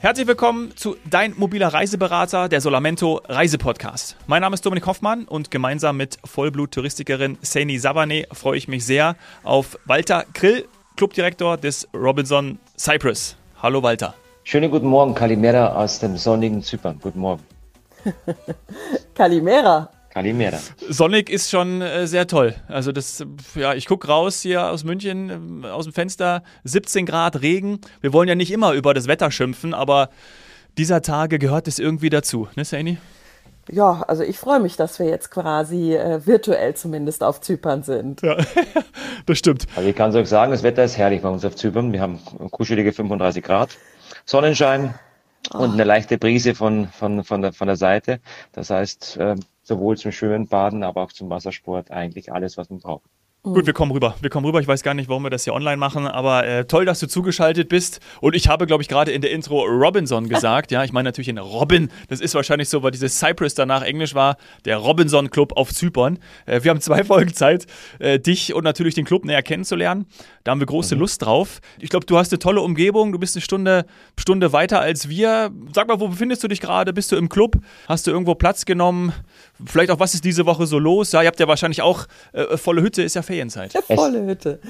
Herzlich willkommen zu Dein mobiler Reiseberater, der Solamento Reisepodcast. Mein Name ist Dominik Hoffmann und gemeinsam mit Vollblut-Touristikerin Saini Savane freue ich mich sehr auf Walter Krill, Clubdirektor des Robinson Cyprus. Hallo Walter. Schönen guten Morgen, Kalimera aus dem sonnigen Zypern. Guten Morgen. Kalimera. Kalimera. Sonnig ist schon äh, sehr toll. Also das, ja, ich gucke raus hier aus München, äh, aus dem Fenster, 17 Grad Regen. Wir wollen ja nicht immer über das Wetter schimpfen, aber dieser Tage gehört es irgendwie dazu, ne, Saini? Ja, also ich freue mich, dass wir jetzt quasi äh, virtuell zumindest auf Zypern sind. Ja, das stimmt. Also ich kann es euch sagen, das Wetter ist herrlich bei uns auf Zypern. Wir haben kuschelige 35 Grad, Sonnenschein oh. und eine leichte Brise von, von, von, der, von der Seite. Das heißt, äh, sowohl zum Schwimmen, Baden, aber auch zum Wassersport eigentlich alles, was man braucht. Gut, wir kommen rüber. Wir kommen rüber. Ich weiß gar nicht, warum wir das hier online machen, aber äh, toll, dass du zugeschaltet bist. Und ich habe, glaube ich, gerade in der Intro Robinson gesagt. Ja, ich meine natürlich in Robin. Das ist wahrscheinlich so, weil dieses Cyprus danach Englisch war. Der Robinson Club auf Zypern. Äh, wir haben zwei Folgen Zeit, äh, dich und natürlich den Club näher kennenzulernen. Da haben wir große mhm. Lust drauf. Ich glaube, du hast eine tolle Umgebung. Du bist eine Stunde, Stunde weiter als wir. Sag mal, wo befindest du dich gerade? Bist du im Club? Hast du irgendwo Platz genommen? Vielleicht auch, was ist diese Woche so los? Ja, ihr habt ja wahrscheinlich auch äh, volle Hütte, ist ja Ferienzeit. Ja, volle Hütte.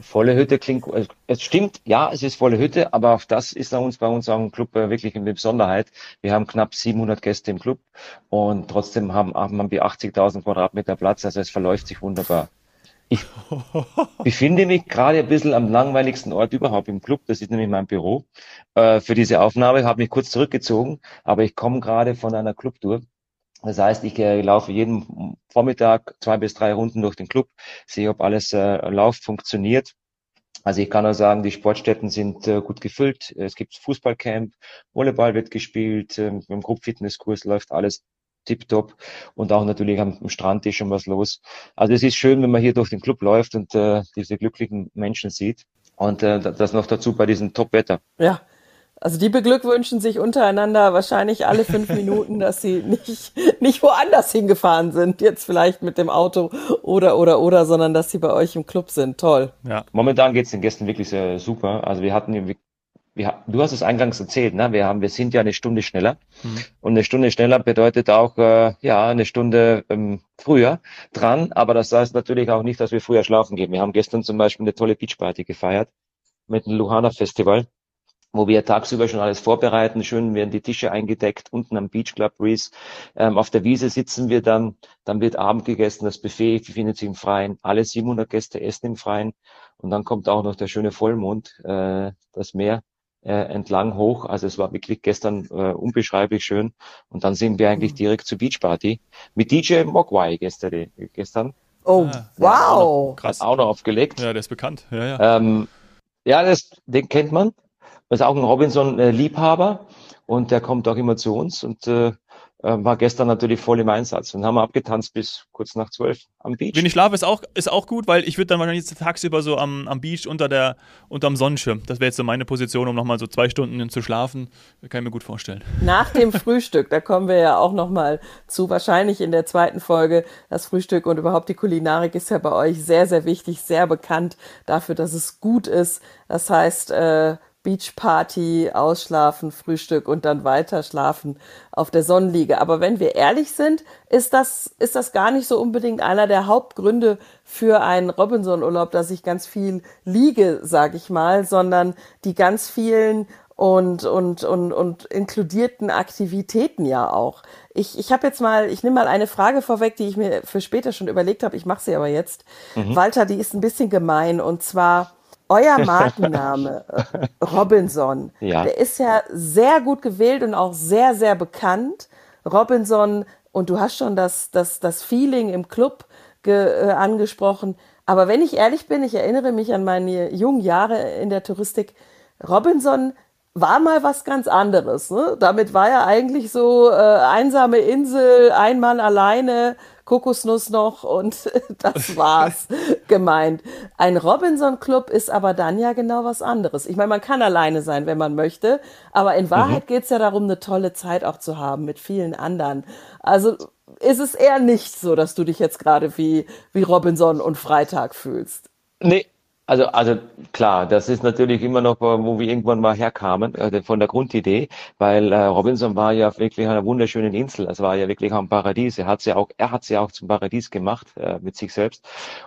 volle Hütte klingt, es stimmt, ja, es ist volle Hütte, aber auch das ist bei uns, bei uns auch im Club äh, wirklich eine Besonderheit. Wir haben knapp 700 Gäste im Club und trotzdem haben, haben wir 80.000 Quadratmeter Platz, also es verläuft sich wunderbar. Ich befinde mich gerade ein bisschen am langweiligsten Ort überhaupt im Club. Das ist nämlich mein Büro. Äh, für diese Aufnahme habe mich kurz zurückgezogen, aber ich komme gerade von einer Clubtour das heißt, ich äh, laufe jeden Vormittag zwei bis drei Runden durch den Club, sehe, ob alles äh, läuft, funktioniert. Also ich kann auch sagen, die Sportstätten sind äh, gut gefüllt. Es gibt Fußballcamp, Volleyball wird gespielt, äh, im Gruppfitnesskurs läuft alles tipptopp und auch natürlich am Strand ist schon was los. Also es ist schön, wenn man hier durch den Club läuft und äh, diese glücklichen Menschen sieht. Und äh, das noch dazu bei diesem Top-Wetter. Ja, also die beglückwünschen sich untereinander wahrscheinlich alle fünf Minuten, dass sie nicht, nicht woanders hingefahren sind, jetzt vielleicht mit dem Auto oder oder oder, sondern dass sie bei euch im Club sind. Toll. Ja. Momentan geht's den Gästen wirklich sehr super. Also wir hatten, wir, wir, du hast es eingangs erzählt, ne? Wir haben, wir sind ja eine Stunde schneller mhm. und eine Stunde schneller bedeutet auch äh, ja eine Stunde ähm, früher dran. Aber das heißt natürlich auch nicht, dass wir früher schlafen gehen. Wir haben gestern zum Beispiel eine tolle Beachparty gefeiert mit dem Luhana Festival wo wir tagsüber schon alles vorbereiten. Schön werden die Tische eingedeckt, unten am Beach Club Breeze. Ähm, auf der Wiese sitzen wir dann, dann wird Abend gegessen, das Buffet befindet sich im Freien. Alle 700 Gäste essen im Freien. Und dann kommt auch noch der schöne Vollmond, äh, das Meer äh, entlang hoch. Also es war wirklich gestern äh, unbeschreiblich schön. Und dann sind wir eigentlich direkt zur Beachparty mit DJ Mogwai gestern. gestern. Oh, ah, wow. Krass. Auch noch aufgelegt. Ja, der ist bekannt. Ja, ja. Ähm, ja, das, den kennt man. Das ist auch ein Robinson-Liebhaber und der kommt auch immer zu uns und äh, äh, war gestern natürlich voll im Einsatz und haben abgetanzt bis kurz nach zwölf am Beach. Wenig Schlaf ist auch, ist auch gut, weil ich würde dann wahrscheinlich tagsüber so am, am Beach unter der, unterm Sonnenschirm. Das wäre jetzt so meine Position, um nochmal so zwei Stunden zu schlafen. Kann ich mir gut vorstellen. Nach dem Frühstück, da kommen wir ja auch nochmal zu, wahrscheinlich in der zweiten Folge. Das Frühstück und überhaupt die Kulinarik ist ja bei euch sehr, sehr wichtig, sehr bekannt dafür, dass es gut ist. Das heißt, äh, Beachparty, ausschlafen, Frühstück und dann weiter schlafen auf der Sonnenliege. Aber wenn wir ehrlich sind, ist das, ist das gar nicht so unbedingt einer der Hauptgründe für einen Robinson-Urlaub, dass ich ganz viel liege, sag ich mal, sondern die ganz vielen und, und, und, und inkludierten Aktivitäten ja auch. Ich, ich habe jetzt mal, ich nehme mal eine Frage vorweg, die ich mir für später schon überlegt habe, ich mache sie aber jetzt. Mhm. Walter, die ist ein bisschen gemein und zwar, euer Markenname Robinson, ja. der ist ja sehr gut gewählt und auch sehr, sehr bekannt. Robinson, und du hast schon das, das, das Feeling im Club äh, angesprochen. Aber wenn ich ehrlich bin, ich erinnere mich an meine jungen Jahre in der Touristik, Robinson war mal was ganz anderes. Ne? Damit war ja eigentlich so äh, einsame Insel, ein Mann alleine, Kokosnuss noch und das war's gemeint. Ein Robinson Club ist aber dann ja genau was anderes. Ich meine, man kann alleine sein, wenn man möchte, aber in Wahrheit mhm. geht's ja darum, eine tolle Zeit auch zu haben mit vielen anderen. Also ist es eher nicht so, dass du dich jetzt gerade wie, wie Robinson und Freitag fühlst. Nee, Also, also klar, das ist natürlich immer noch, wo wir irgendwann mal herkamen, äh, von der Grundidee, weil äh, Robinson war ja wirklich an einer wunderschönen Insel. Es war ja wirklich ein Paradies. Er hat ja auch, er hat ja auch zum Paradies gemacht äh, mit sich selbst.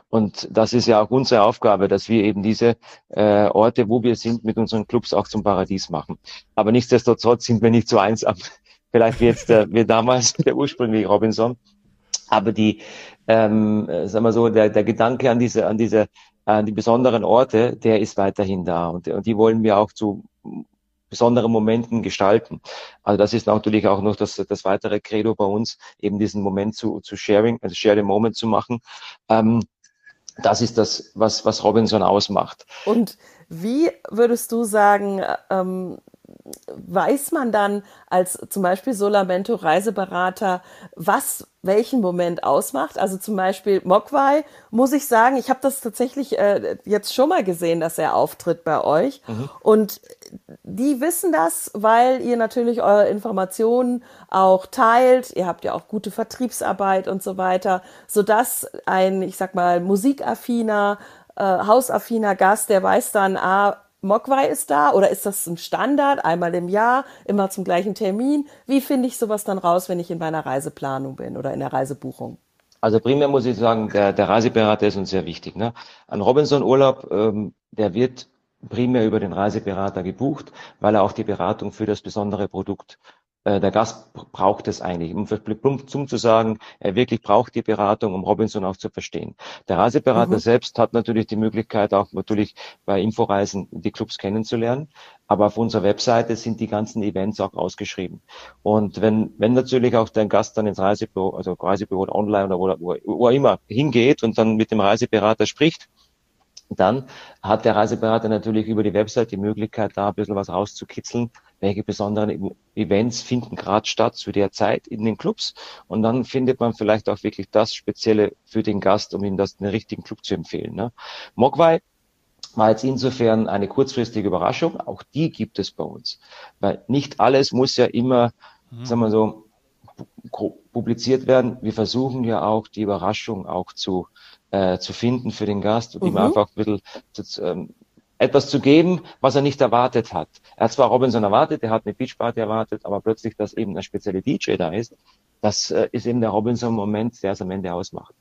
Und das ist ja auch unsere Aufgabe, dass wir eben diese äh, Orte, wo wir sind, mit unseren Clubs auch zum Paradies machen. Aber nichtsdestotrotz sind wir nicht so einsam. Vielleicht wie jetzt äh, wie damals der ursprüngliche Robinson. Aber die, ähm, sagen wir so, der, der Gedanke an diese, an diese äh, die besonderen Orte, der ist weiterhin da und, und die wollen wir auch zu besonderen Momenten gestalten. Also das ist natürlich auch noch das, das weitere Credo bei uns, eben diesen Moment zu, zu sharing, also share the moment zu machen. Ähm, das ist das, was, was Robinson ausmacht. Und wie würdest du sagen, ähm, weiß man dann als zum Beispiel Solamento Reiseberater, was welchen Moment ausmacht? Also zum Beispiel Mogwai, muss ich sagen, ich habe das tatsächlich äh, jetzt schon mal gesehen, dass er auftritt bei euch. Mhm. Und die wissen das, weil ihr natürlich eure Informationen auch teilt. Ihr habt ja auch gute Vertriebsarbeit und so weiter, sodass ein, ich sag mal, musikaffiner, äh, hausaffiner Gast, der weiß dann, ah, Mogwai ist da oder ist das ein Standard, einmal im Jahr, immer zum gleichen Termin? Wie finde ich sowas dann raus, wenn ich in meiner Reiseplanung bin oder in der Reisebuchung? Also primär muss ich sagen, der, der Reiseberater ist uns sehr wichtig. Ne? Ein Robinson-Urlaub, ähm, der wird primär über den Reiseberater gebucht, weil er auch die Beratung für das besondere Produkt der Gast braucht es eigentlich, um plump zu sagen, er wirklich braucht die Beratung, um Robinson auch zu verstehen. Der Reiseberater mhm. selbst hat natürlich die Möglichkeit, auch natürlich bei Inforeisen die Clubs kennenzulernen. Aber auf unserer Webseite sind die ganzen Events auch ausgeschrieben. Und wenn, wenn natürlich auch dein Gast dann ins Reisebüro, also Reisebüro online oder wo, wo immer hingeht und dann mit dem Reiseberater spricht, dann hat der Reiseberater natürlich über die Website die Möglichkeit, da ein bisschen was rauszukitzeln, welche besonderen Events finden gerade statt zu der Zeit in den Clubs. Und dann findet man vielleicht auch wirklich das Spezielle für den Gast, um ihm das den richtigen Club zu empfehlen. Ne? Mogwai war jetzt insofern eine kurzfristige Überraschung. Auch die gibt es bei uns. Weil nicht alles muss ja immer, mhm. sagen wir so, publiziert werden. Wir versuchen ja auch die Überraschung auch zu äh, zu finden für den Gast und mhm. ihm einfach ein bisschen zu, ähm, etwas zu geben, was er nicht erwartet hat. Er hat zwar Robinson erwartet, er hat eine Beachparty erwartet, aber plötzlich, dass eben ein spezieller DJ da ist, das äh, ist eben der Robinson-Moment, der es am Ende ausmacht.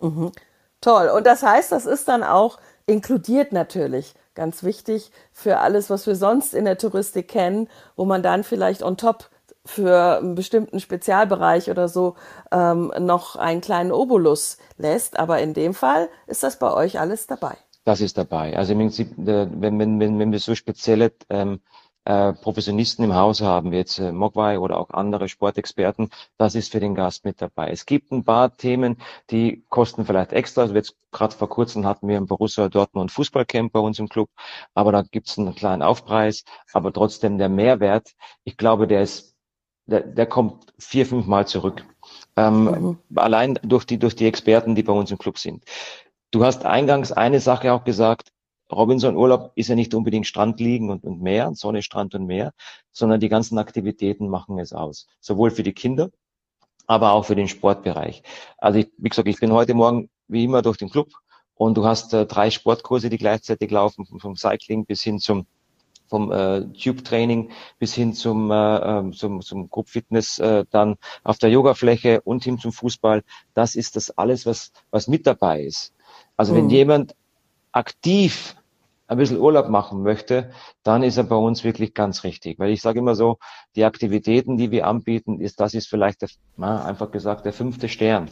Mhm. Toll. Und das heißt, das ist dann auch inkludiert natürlich. Ganz wichtig für alles, was wir sonst in der Touristik kennen, wo man dann vielleicht on top für einen bestimmten Spezialbereich oder so ähm, noch einen kleinen Obolus lässt. Aber in dem Fall ist das bei euch alles dabei. Das ist dabei. Also im Prinzip, äh, wenn, wenn, wenn, wenn wir so spezielle ähm, äh, Professionisten im Haus haben, wie jetzt äh, Mogwai oder auch andere Sportexperten, das ist für den Gast mit dabei. Es gibt ein paar Themen, die kosten vielleicht extra. Also jetzt gerade vor kurzem hatten wir im Borussia Dortmund Fußballcamp bei uns im Club, aber da gibt es einen kleinen Aufpreis, aber trotzdem der Mehrwert, ich glaube, der ist der, der kommt vier, fünf Mal zurück. Ähm, mhm. Allein durch die, durch die Experten, die bei uns im Club sind. Du hast eingangs eine Sache auch gesagt, Robinson Urlaub ist ja nicht unbedingt Strand liegen und, und Meer, Sonne, Strand und Meer, sondern die ganzen Aktivitäten machen es aus. Sowohl für die Kinder, aber auch für den Sportbereich. Also ich, wie gesagt, ich bin heute Morgen wie immer durch den Club und du hast äh, drei Sportkurse, die gleichzeitig laufen, vom Cycling bis hin zum vom äh, Tube-Training bis hin zum, äh, ähm, zum, zum Group Fitness, äh, dann auf der Yogafläche und hin zum Fußball. Das ist das alles, was, was mit dabei ist. Also mhm. wenn jemand aktiv ein bisschen Urlaub machen möchte, dann ist er bei uns wirklich ganz richtig. Weil ich sage immer so, die Aktivitäten, die wir anbieten, ist, das ist vielleicht der, na, einfach gesagt der fünfte Stern,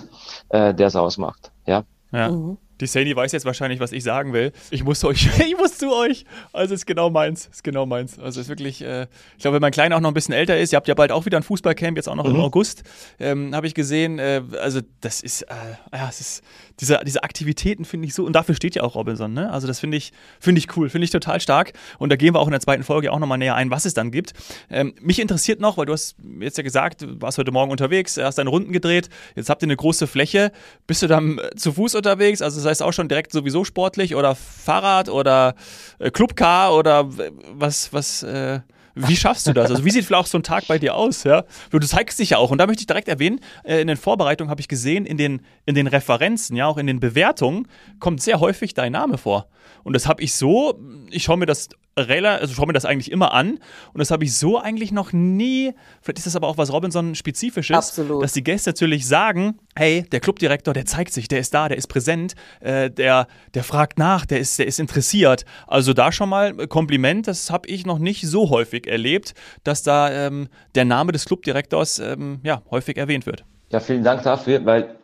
äh, der es ausmacht. Ja. ja. Mhm. Die Sadie weiß jetzt wahrscheinlich, was ich sagen will. Ich muss euch, ich muss zu euch. Also ist genau meins, ist genau meins. Also ist wirklich, äh, ich glaube, wenn mein Kleiner auch noch ein bisschen älter ist, ihr habt ja bald auch wieder ein Fußballcamp, jetzt auch noch mhm. im August, ähm, habe ich gesehen. Äh, also das ist, äh, ja, es ist diese, diese Aktivitäten finde ich so und dafür steht ja auch Robinson. Ne? Also das finde ich, finde ich cool, finde ich total stark. Und da gehen wir auch in der zweiten Folge auch nochmal näher ein, was es dann gibt. Ähm, mich interessiert noch, weil du hast jetzt ja gesagt, du warst heute Morgen unterwegs, hast deine Runden gedreht. Jetzt habt ihr eine große Fläche. Bist du dann äh, zu Fuß unterwegs? Also heißt auch schon direkt sowieso sportlich oder Fahrrad oder äh, Clubcar oder was, was, äh, Wie schaffst du das? Also wie sieht vielleicht auch so ein Tag bei dir aus? Ja? Du zeigst dich ja auch. Und da möchte ich direkt erwähnen, äh, in den Vorbereitungen habe ich gesehen, in den, in den Referenzen, ja, auch in den Bewertungen, kommt sehr häufig dein Name vor. Und das habe ich so, ich schaue mir das also schaue mir das eigentlich immer an und das habe ich so eigentlich noch nie, vielleicht ist das aber auch was Robinson-spezifisches, Absolut. dass die Gäste natürlich sagen, hey, der Clubdirektor, der zeigt sich, der ist da, der ist präsent, äh, der, der fragt nach, der ist, der ist interessiert. Also da schon mal Kompliment, das habe ich noch nicht so häufig erlebt, dass da ähm, der Name des Clubdirektors ähm, ja, häufig erwähnt wird. Ja, vielen Dank dafür, weil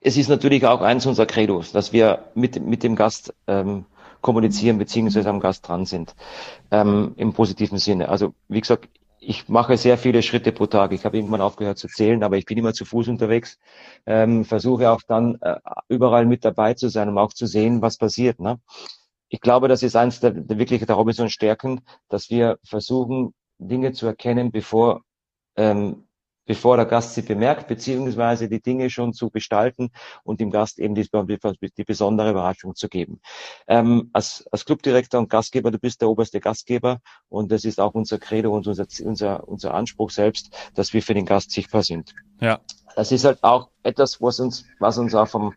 es ist natürlich auch eins unserer Credos, dass wir mit, mit dem Gast ähm, kommunizieren beziehungsweise am Gast dran sind, ähm, im positiven Sinne. Also wie gesagt, ich mache sehr viele Schritte pro Tag. Ich habe irgendwann aufgehört zu zählen, aber ich bin immer zu Fuß unterwegs. Ähm, versuche auch dann äh, überall mit dabei zu sein, um auch zu sehen, was passiert. Ne? Ich glaube, das ist eins der, der wirklich der Robinson-Stärken, dass wir versuchen, Dinge zu erkennen, bevor ähm, bevor der Gast sie bemerkt, beziehungsweise die Dinge schon zu gestalten und dem Gast eben die, die besondere Überraschung zu geben. Ähm, als, als Clubdirektor und Gastgeber, du bist der oberste Gastgeber und das ist auch unser Credo und unser, unser, unser Anspruch selbst, dass wir für den Gast sichtbar sind. Ja. Das ist halt auch etwas, was uns, was uns auch vom,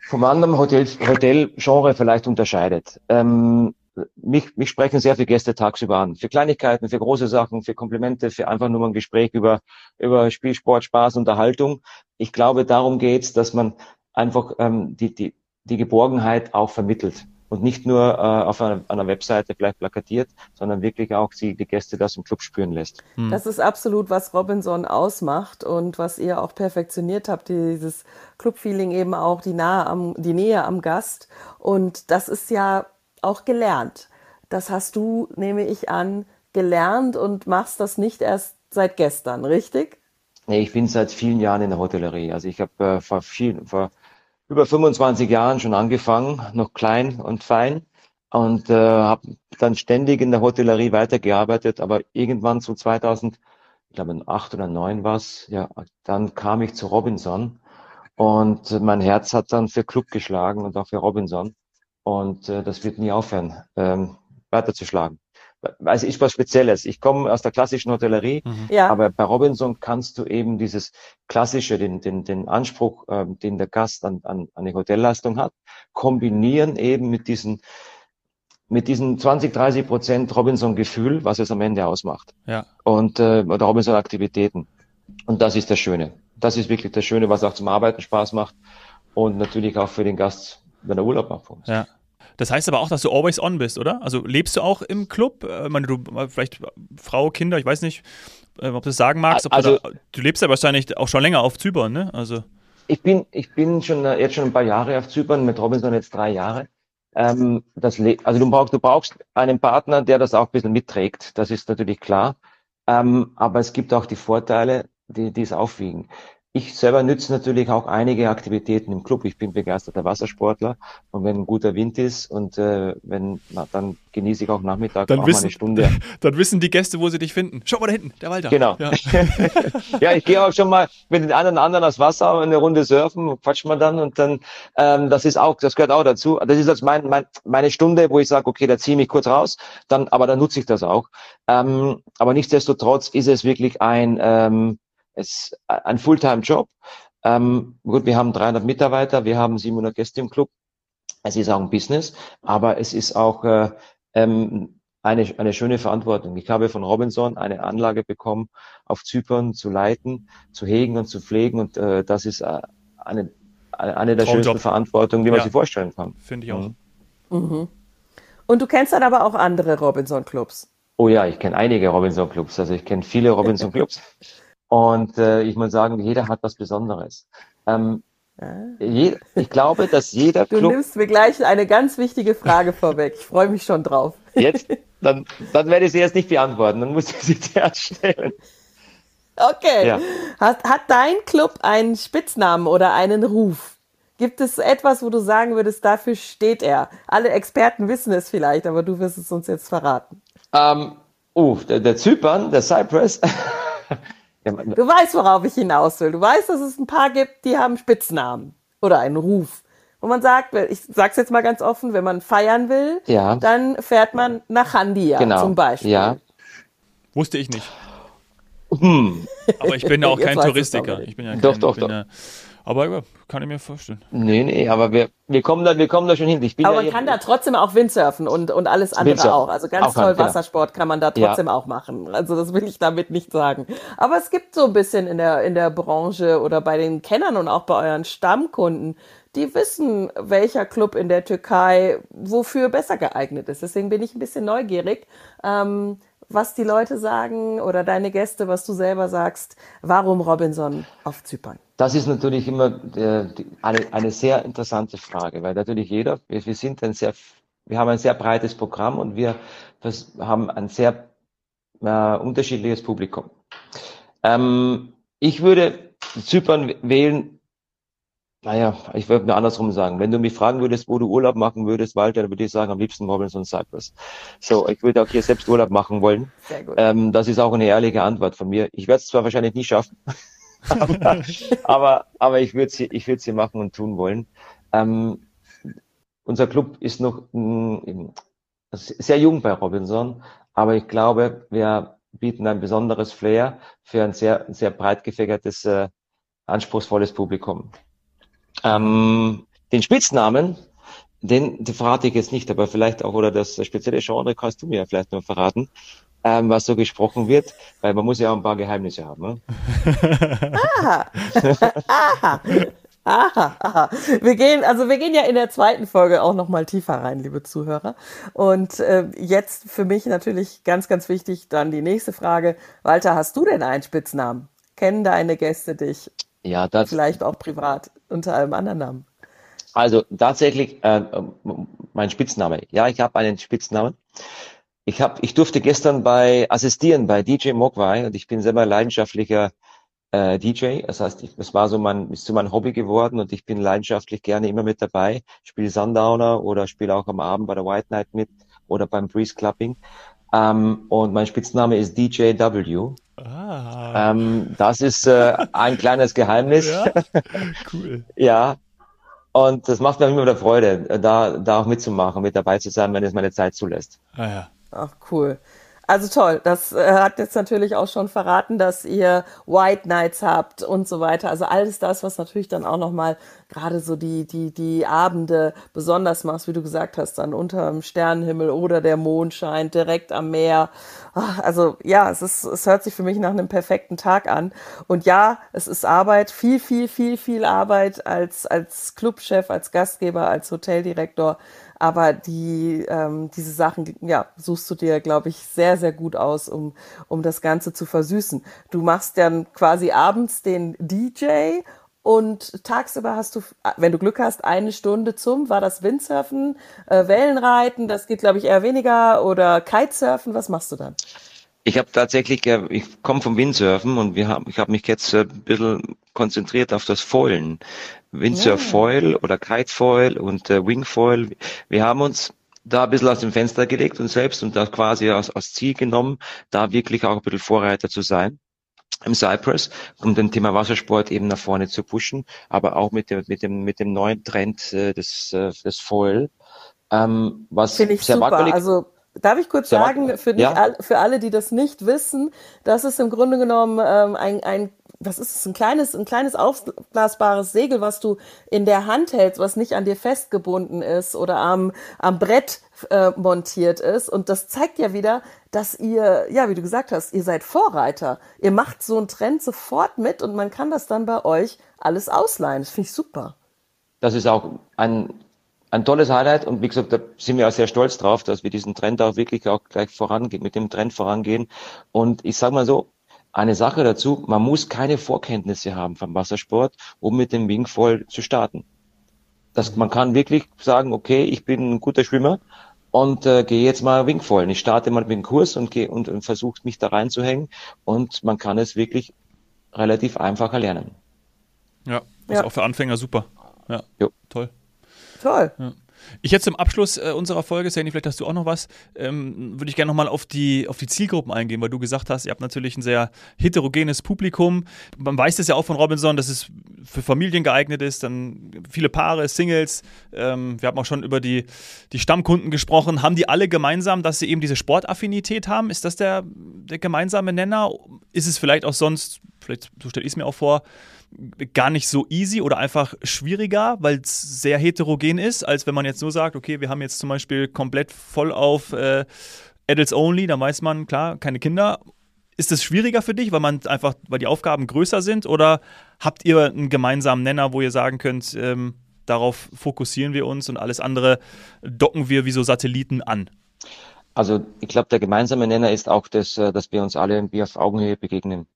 vom anderen Hotel, Hotelgenre vielleicht unterscheidet. Ähm, mich, mich sprechen sehr viele Gäste tagsüber an. Für Kleinigkeiten, für große Sachen, für Komplimente, für einfach nur mal ein Gespräch über, über Spiel, Sport, Spaß, Unterhaltung. Ich glaube, darum geht's, dass man einfach ähm, die, die, die Geborgenheit auch vermittelt und nicht nur äh, auf einer, einer Webseite vielleicht plakatiert, sondern wirklich auch die, die Gäste das im Club spüren lässt. Hm. Das ist absolut, was Robinson ausmacht und was ihr auch perfektioniert habt, dieses Clubfeeling eben auch die, Nahe am, die Nähe am Gast. Und das ist ja auch gelernt. Das hast du, nehme ich an, gelernt und machst das nicht erst seit gestern, richtig? Nee, ich bin seit vielen Jahren in der Hotellerie. Also ich habe äh, vor, viel, vor über 25 Jahren schon angefangen, noch klein und fein und äh, habe dann ständig in der Hotellerie weitergearbeitet, aber irgendwann so 2000, ich glaube 8 oder 9 war es, ja, dann kam ich zu Robinson und mein Herz hat dann für Club geschlagen und auch für Robinson. Und äh, das wird nie aufhören, ähm, weiterzuschlagen. Weil es ist was Spezielles. Ich komme aus der klassischen Hotellerie, mhm. ja. aber bei Robinson kannst du eben dieses klassische, den, den, den Anspruch, ähm, den der Gast an, an, an die Hotelleistung hat, kombinieren eben mit diesen mit diesen 20, 30 Prozent Robinson-Gefühl, was es am Ende ausmacht. Ja. Und äh, oder Robinson-Aktivitäten. Und das ist das Schöne. Das ist wirklich das Schöne, was auch zum Arbeiten Spaß macht und natürlich auch für den Gast, wenn er Urlaub macht. Ja. Das heißt aber auch, dass du always on bist, oder? Also lebst du auch im Club? Äh, ich meine, du vielleicht Frau, Kinder, ich weiß nicht, äh, ob du das sagen magst. Also, da, du lebst ja wahrscheinlich auch schon länger auf Zypern, ne? Also ich bin, ich bin schon äh, jetzt schon ein paar Jahre auf Zypern, mit Robinson jetzt drei Jahre. Ähm, das also du brauchst, du brauchst einen Partner, der das auch ein bisschen mitträgt. Das ist natürlich klar. Ähm, aber es gibt auch die Vorteile, die, die es aufwiegen. Ich selber nütze natürlich auch einige Aktivitäten im Club. Ich bin begeisterter Wassersportler und wenn ein guter Wind ist und äh, wenn, na, dann genieße ich auch Nachmittag dann auch wissen, mal eine Stunde. Dann wissen die Gäste, wo sie dich finden. Schau mal da hinten, der Walter. Genau. Ja, ja ich gehe auch schon mal mit den anderen anderen aufs Wasser eine Runde surfen, quatsch mal dann und dann, ähm, das ist auch, das gehört auch dazu. Das ist also mein, mein, meine Stunde, wo ich sage, okay, da ziehe ich mich kurz raus, dann, aber dann nutze ich das auch. Ähm, aber nichtsdestotrotz ist es wirklich ein ähm, es ist ein Fulltime-Job. Ähm, gut, wir haben 300 Mitarbeiter, wir haben 700 Gäste im Club. Es ist auch ein Business, aber es ist auch äh, ähm, eine, eine schöne Verantwortung. Ich habe von Robinson eine Anlage bekommen, auf Zypern zu leiten, zu hegen und zu pflegen und äh, das ist äh, eine, eine der Traumjob. schönsten Verantwortungen, die man ja. sich vorstellen kann. Finde ich auch. Mhm. Mhm. Und du kennst dann aber auch andere Robinson-Clubs. Oh ja, ich kenne einige Robinson-Clubs. Also ich kenne viele Robinson-Clubs. Und äh, ich muss sagen, jeder hat was Besonderes. Ähm, je, ich glaube, dass jeder du Club. Du nimmst mir gleich eine ganz wichtige Frage vorweg. Ich freue mich schon drauf. Jetzt? Dann, dann werde ich sie jetzt nicht beantworten. Dann muss ich sie zuerst stellen. Okay. Ja. Hat, hat dein Club einen Spitznamen oder einen Ruf? Gibt es etwas, wo du sagen würdest, dafür steht er? Alle Experten wissen es vielleicht, aber du wirst es uns jetzt verraten. Ähm, oh, der, der Zypern, der Cypress. Du weißt, worauf ich hinaus will. Du weißt, dass es ein paar gibt, die haben Spitznamen oder einen Ruf. Wo man sagt, ich sag's jetzt mal ganz offen, wenn man feiern will, ja. dann fährt man nach Handia genau. zum Beispiel. Ja. Wusste ich nicht. Hm. Aber ich bin ja auch kein Touristiker. Ich bin ja kein, doch, doch, doch. Ja, aber ja, kann ich mir vorstellen. Nee, nee, aber wir, wir, kommen, da, wir kommen da schon hin. Ich bin aber ja man kann da trotzdem auch Windsurfen und, und alles andere Windsurfen. auch. Also ganz auch toll kann, Wassersport kann man da trotzdem ja. auch machen. Also das will ich damit nicht sagen. Aber es gibt so ein bisschen in der, in der Branche oder bei den Kennern und auch bei euren Stammkunden, die wissen, welcher Club in der Türkei wofür besser geeignet ist. Deswegen bin ich ein bisschen neugierig. Ähm, was die Leute sagen oder deine Gäste, was du selber sagst, warum Robinson auf Zypern? Das ist natürlich immer äh, eine, eine sehr interessante Frage, weil natürlich jeder, wir, wir sind ein sehr, wir haben ein sehr breites Programm und wir haben ein sehr äh, unterschiedliches Publikum. Ähm, ich würde Zypern wählen, naja, ich würde mir andersrum sagen. Wenn du mich fragen würdest, wo du Urlaub machen würdest, Walter, dann würde ich sagen, am liebsten Robinson Cyprus. So, ich würde auch hier selbst Urlaub machen wollen. Sehr gut. Ähm, das ist auch eine ehrliche Antwort von mir. Ich werde es zwar wahrscheinlich nie schaffen, aber, aber, ich würde sie, ich würde sie machen und tun wollen. Ähm, unser Club ist noch mh, mm, sehr jung bei Robinson, aber ich glaube, wir bieten ein besonderes Flair für ein sehr, sehr breit gefächertes, äh, anspruchsvolles Publikum. Ähm, den Spitznamen, den, den verrate ich jetzt nicht, aber vielleicht auch, oder das spezielle Genre kannst du mir vielleicht noch verraten ähm, was so gesprochen wird, weil man muss ja auch ein paar Geheimnisse haben. Ne? aha. aha. Aha, aha. Wir gehen, also wir gehen ja in der zweiten Folge auch noch mal tiefer rein, liebe Zuhörer. Und äh, jetzt für mich natürlich ganz, ganz wichtig dann die nächste Frage. Walter, hast du denn einen Spitznamen? Kennen deine Gäste dich? Ja, das. Vielleicht auch privat unter einem anderen Namen. Also tatsächlich äh, mein Spitzname. Ja, ich habe einen Spitznamen. Ich habe, ich durfte gestern bei assistieren bei DJ Mogwai und ich bin selber leidenschaftlicher äh, DJ. Das heißt, ich, das war so mein, ist so mein Hobby geworden und ich bin leidenschaftlich gerne immer mit dabei. Spiele Sundowner oder spiele auch am Abend bei der White Night mit oder beim Breeze Clubbing. Ähm, und mein Spitzname ist DJ W. Ah. Ähm, das ist äh, ein kleines Geheimnis. Ja, cool. ja. Und das macht mir immer wieder Freude, da, da auch mitzumachen, mit dabei zu sein, wenn es meine Zeit zulässt. Ah ja. Ach, cool. Also toll, das äh, hat jetzt natürlich auch schon verraten, dass ihr White Nights habt und so weiter. Also alles das, was natürlich dann auch nochmal gerade so die, die, die Abende besonders macht, wie du gesagt hast, dann unter dem Sternenhimmel oder der Mond scheint direkt am Meer. Ach, also ja, es ist, es hört sich für mich nach einem perfekten Tag an. Und ja, es ist Arbeit, viel, viel, viel, viel Arbeit als, als Clubchef, als Gastgeber, als Hoteldirektor aber die, ähm, diese Sachen, ja, suchst du dir, glaube ich, sehr, sehr gut aus, um, um das Ganze zu versüßen. Du machst dann quasi abends den DJ und tagsüber hast du, wenn du Glück hast, eine Stunde zum, war das Windsurfen, äh, Wellenreiten, das geht, glaube ich, eher weniger oder Kitesurfen, was machst du dann? Ich habe tatsächlich, ich komme vom Windsurfen und wir haben, ich habe mich jetzt ein bisschen konzentriert auf das Foilen. Windsurf Foil oder Kite Foil und äh, Wing Foil. Wir haben uns da ein bisschen aus dem Fenster gelegt und selbst und das quasi als, als Ziel genommen, da wirklich auch ein bisschen Vorreiter zu sein im Cypress, um den Thema Wassersport eben nach vorne zu pushen, aber auch mit dem, mit dem, mit dem neuen Trend äh, des, äh, des Foil. Ähm, was Finde ich sehr super. Wackelig, also Darf ich kurz sagen, für, ja. all, für alle, die das nicht wissen, das ist im Grunde genommen ähm, ein, ein was ist es, ein kleines, ein kleines aufblasbares Segel, was du in der Hand hältst, was nicht an dir festgebunden ist oder am, am Brett äh, montiert ist. Und das zeigt ja wieder, dass ihr, ja, wie du gesagt hast, ihr seid Vorreiter. Ihr macht so einen Trend sofort mit und man kann das dann bei euch alles ausleihen. Das finde ich super. Das ist auch ein ein tolles Highlight und wie gesagt, da sind wir auch sehr stolz drauf, dass wir diesen Trend auch wirklich auch gleich vorangehen, mit dem Trend vorangehen. Und ich sage mal so, eine Sache dazu, man muss keine Vorkenntnisse haben vom Wassersport, um mit dem Wingfoil zu starten. Das, man kann wirklich sagen, okay, ich bin ein guter Schwimmer und äh, gehe jetzt mal Wingfoilen. Ich starte mal mit dem Kurs und gehe und, und versuche mich da reinzuhängen und man kann es wirklich relativ einfach erlernen. Ja, ist ja. auch für Anfänger super. Ja, jo. toll. Toll. Ja. Ich jetzt zum Abschluss äh, unserer Folge, Sandy, vielleicht hast du auch noch was, ähm, würde ich gerne nochmal auf die, auf die Zielgruppen eingehen, weil du gesagt hast, ihr habt natürlich ein sehr heterogenes Publikum. Man weiß das ja auch von Robinson, dass es für Familien geeignet ist, dann viele Paare, Singles. Ähm, wir haben auch schon über die, die Stammkunden gesprochen. Haben die alle gemeinsam, dass sie eben diese Sportaffinität haben? Ist das der, der gemeinsame Nenner? Ist es vielleicht auch sonst, vielleicht so stelle ich es mir auch vor, gar nicht so easy oder einfach schwieriger, weil es sehr heterogen ist, als wenn man jetzt nur sagt, okay, wir haben jetzt zum Beispiel komplett voll auf äh, Adults Only, dann weiß man, klar, keine Kinder. Ist es schwieriger für dich, weil man einfach, weil die Aufgaben größer sind, oder habt ihr einen gemeinsamen Nenner, wo ihr sagen könnt, ähm, darauf fokussieren wir uns und alles andere docken wir wie so Satelliten an? Also ich glaube, der gemeinsame Nenner ist auch, das, äh, dass wir uns alle irgendwie auf Augenhöhe begegnen.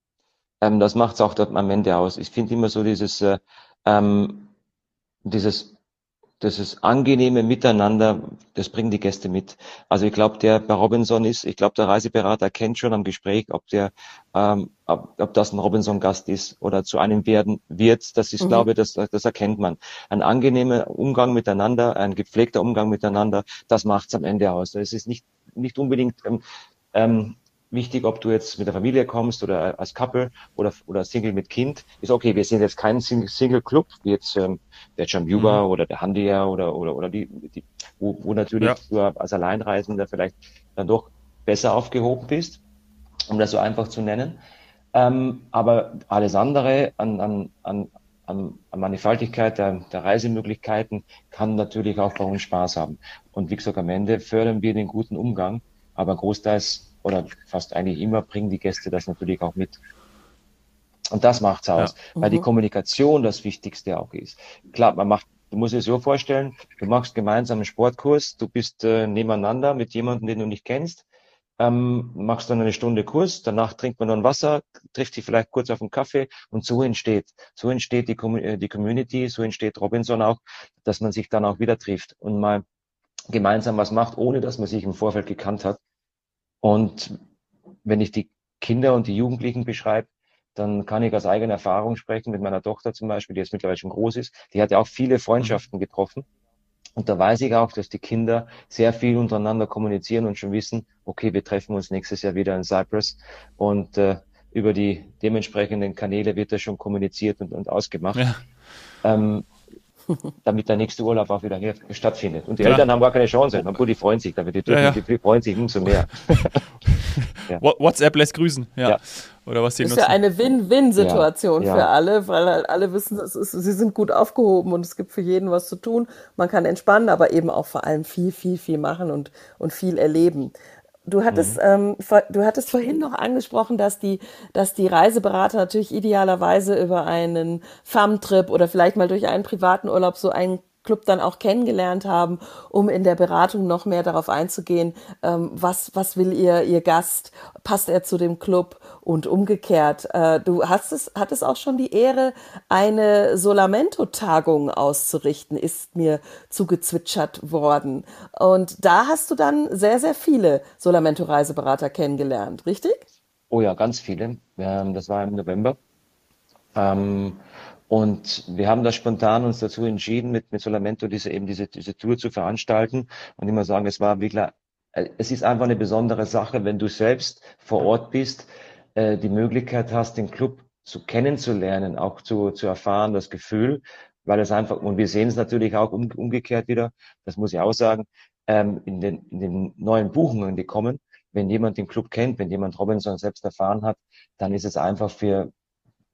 Ähm, das macht es auch dort am Ende aus. Ich finde immer so dieses, äh, ähm, dieses, dieses angenehme Miteinander, das bringen die Gäste mit. Also ich glaube, der bei Robinson ist, ich glaube, der Reiseberater kennt schon am Gespräch, ob der, ähm, ob, ob das ein Robinson-Gast ist oder zu einem werden wird. Das ist, mhm. glaube ich, das, das erkennt man. Ein angenehmer Umgang miteinander, ein gepflegter Umgang miteinander, das macht's am Ende aus. Es ist nicht, nicht unbedingt ähm, ähm, wichtig, ob du jetzt mit der Familie kommst oder als Couple oder, oder Single mit Kind. Ist okay, wir sind jetzt kein Single-Club, wie jetzt ähm, der Jambuba mhm. oder der Handia oder, oder, oder die, die wo, wo natürlich ja. du als Alleinreisender vielleicht dann doch besser aufgehoben bist, um das so einfach zu nennen. Ähm, aber alles andere an, an, an, an, an Mannigfaltigkeit der, der Reisemöglichkeiten kann natürlich auch bei uns Spaß haben. Und wie gesagt, am Ende fördern wir den guten Umgang, aber großteils oder fast eigentlich immer bringen die Gäste das natürlich auch mit. Und das macht's aus, ja. weil mhm. die Kommunikation das Wichtigste auch ist. Klar, man macht, du musst dir so vorstellen, du machst gemeinsam einen Sportkurs, du bist äh, nebeneinander mit jemandem, den du nicht kennst, ähm, machst dann eine Stunde Kurs, danach trinkt man dann Wasser, trifft sich vielleicht kurz auf einen Kaffee und so entsteht, so entsteht die, äh, die Community, so entsteht Robinson auch, dass man sich dann auch wieder trifft und mal gemeinsam was macht, ohne dass man sich im Vorfeld gekannt hat. Und wenn ich die Kinder und die Jugendlichen beschreibe, dann kann ich aus eigener Erfahrung sprechen mit meiner Tochter zum Beispiel, die jetzt mittlerweile schon groß ist. Die hat ja auch viele Freundschaften getroffen. Und da weiß ich auch, dass die Kinder sehr viel untereinander kommunizieren und schon wissen, okay, wir treffen uns nächstes Jahr wieder in Cyprus. Und äh, über die dementsprechenden Kanäle wird das schon kommuniziert und, und ausgemacht. Ja. Ähm, damit der nächste Urlaub auch wieder hier stattfindet. Und die Klar. Eltern haben gar keine Chance. Obwohl die freuen sich, damit die, ja, ja. die freuen sich umso mehr. ja. WhatsApp lässt grüßen, ja. Oder was die das ist nutzen. ja eine Win-Win-Situation für alle, weil halt alle wissen, es ist, sie sind gut aufgehoben und es gibt für jeden was zu tun. Man kann entspannen, aber eben auch vor allem viel, viel, viel machen und, und viel erleben. Du hattest, mhm. ähm, du hattest vorhin noch angesprochen, dass die, dass die Reiseberater natürlich idealerweise über einen Farmtrip oder vielleicht mal durch einen privaten Urlaub so einen Club dann auch kennengelernt haben, um in der Beratung noch mehr darauf einzugehen, ähm, was, was will ihr, ihr Gast, passt er zu dem Club und umgekehrt. Äh, du hast es, hattest auch schon die Ehre, eine Solamento-Tagung auszurichten, ist mir zugezwitschert worden. Und da hast du dann sehr, sehr viele Solamento-Reiseberater kennengelernt, richtig? Oh ja, ganz viele. Das war im November. Ähm, und wir haben da spontan uns dazu entschieden, mit, mit Solamento diese, eben diese, diese Tour zu veranstalten. Und immer sagen, es war wirklich, äh, es ist einfach eine besondere Sache, wenn du selbst vor Ort bist, äh, die Möglichkeit hast, den Club zu kennenzulernen, auch zu, zu erfahren, das Gefühl, weil es einfach, und wir sehen es natürlich auch um, umgekehrt wieder, das muss ich auch sagen, ähm, in, den, in den neuen Buchungen, die kommen, wenn jemand den Club kennt, wenn jemand Robinson selbst erfahren hat, dann ist es einfach für,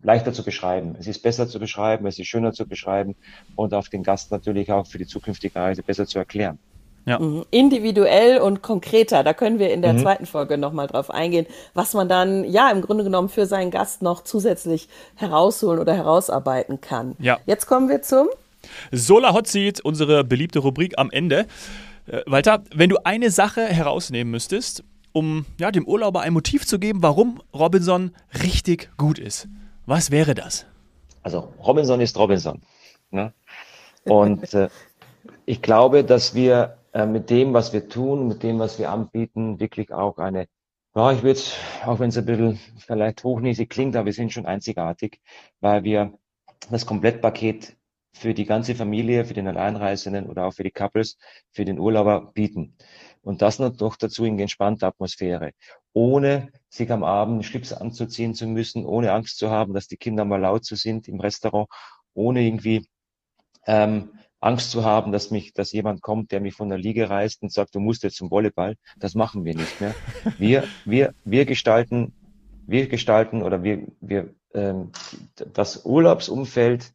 leichter zu beschreiben. Es ist besser zu beschreiben, es ist schöner zu beschreiben und auf den Gast natürlich auch für die zukünftige Reise besser zu erklären. Ja. Mhm. Individuell und konkreter, da können wir in der mhm. zweiten Folge nochmal drauf eingehen, was man dann ja im Grunde genommen für seinen Gast noch zusätzlich herausholen oder herausarbeiten kann. Ja. Jetzt kommen wir zum Solar Hot Seat, unsere beliebte Rubrik am Ende. Äh, Walter, wenn du eine Sache herausnehmen müsstest, um ja, dem Urlauber ein Motiv zu geben, warum Robinson richtig gut ist, was wäre das? Also Robinson ist Robinson. Ne? Und äh, ich glaube, dass wir äh, mit dem, was wir tun, mit dem, was wir anbieten, wirklich auch eine, ja, ich würde auch wenn es ein bisschen vielleicht hochnäsig klingt, aber wir sind schon einzigartig, weil wir das Komplettpaket für die ganze Familie, für den Alleinreisenden oder auch für die Couples, für den Urlauber bieten. Und das noch dazu in entspannter Atmosphäre, ohne sich am Abend Schlips anzuziehen zu müssen, ohne Angst zu haben, dass die Kinder mal laut zu sind im Restaurant, ohne irgendwie ähm, Angst zu haben, dass mich, dass jemand kommt, der mich von der Liege reißt und sagt, du musst jetzt zum Volleyball. Das machen wir nicht mehr. Wir, wir, wir gestalten, wir gestalten oder wir, wir ähm, das Urlaubsumfeld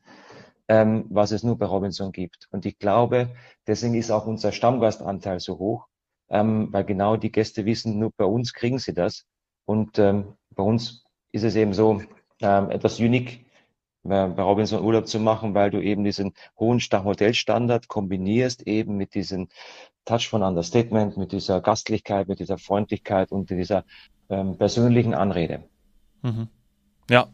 ähm, was es nur bei Robinson gibt. Und ich glaube, deswegen ist auch unser Stammgastanteil so hoch, ähm, weil genau die Gäste wissen, nur bei uns kriegen sie das. Und ähm, bei uns ist es eben so ähm, etwas unique, bei Robinson Urlaub zu machen, weil du eben diesen hohen Hotelstandard kombinierst eben mit diesem Touch von Understatement, mit dieser Gastlichkeit, mit dieser Freundlichkeit und dieser ähm, persönlichen Anrede. Mhm. Ja,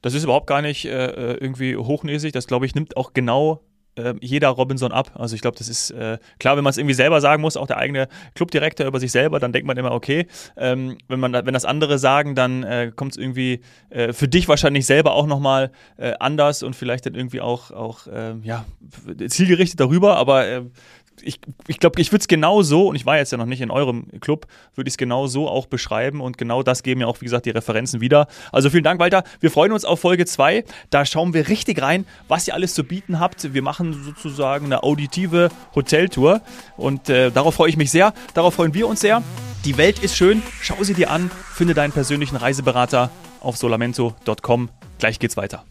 das ist überhaupt gar nicht äh, äh irgendwie hochnäsig. Das, glaube ich, nimmt auch genau äh, jeder Robinson ab. Also ich glaube, das ist äh, klar, wenn man es irgendwie selber sagen muss, auch der eigene Clubdirektor über sich selber, dann denkt man immer, okay, ähm, wenn, man, wenn das andere sagen, dann äh, kommt es irgendwie äh, für dich wahrscheinlich selber auch nochmal äh, anders und vielleicht dann irgendwie auch, auch äh, ja, zielgerichtet darüber, aber ich, ich glaube, ich würde es genau so, und ich war jetzt ja noch nicht in eurem Club, würde ich es genau so auch beschreiben und genau das geben ja auch, wie gesagt, die Referenzen wieder. Also vielen Dank, Walter. Wir freuen uns auf Folge 2. Da schauen wir richtig rein, was ihr alles zu bieten habt. Wir machen sozusagen eine auditive Hoteltour und äh, darauf freue ich mich sehr. Darauf freuen wir uns sehr. Die Welt ist schön. Schau sie dir an. Finde deinen persönlichen Reiseberater auf solamento.com. Gleich geht's weiter.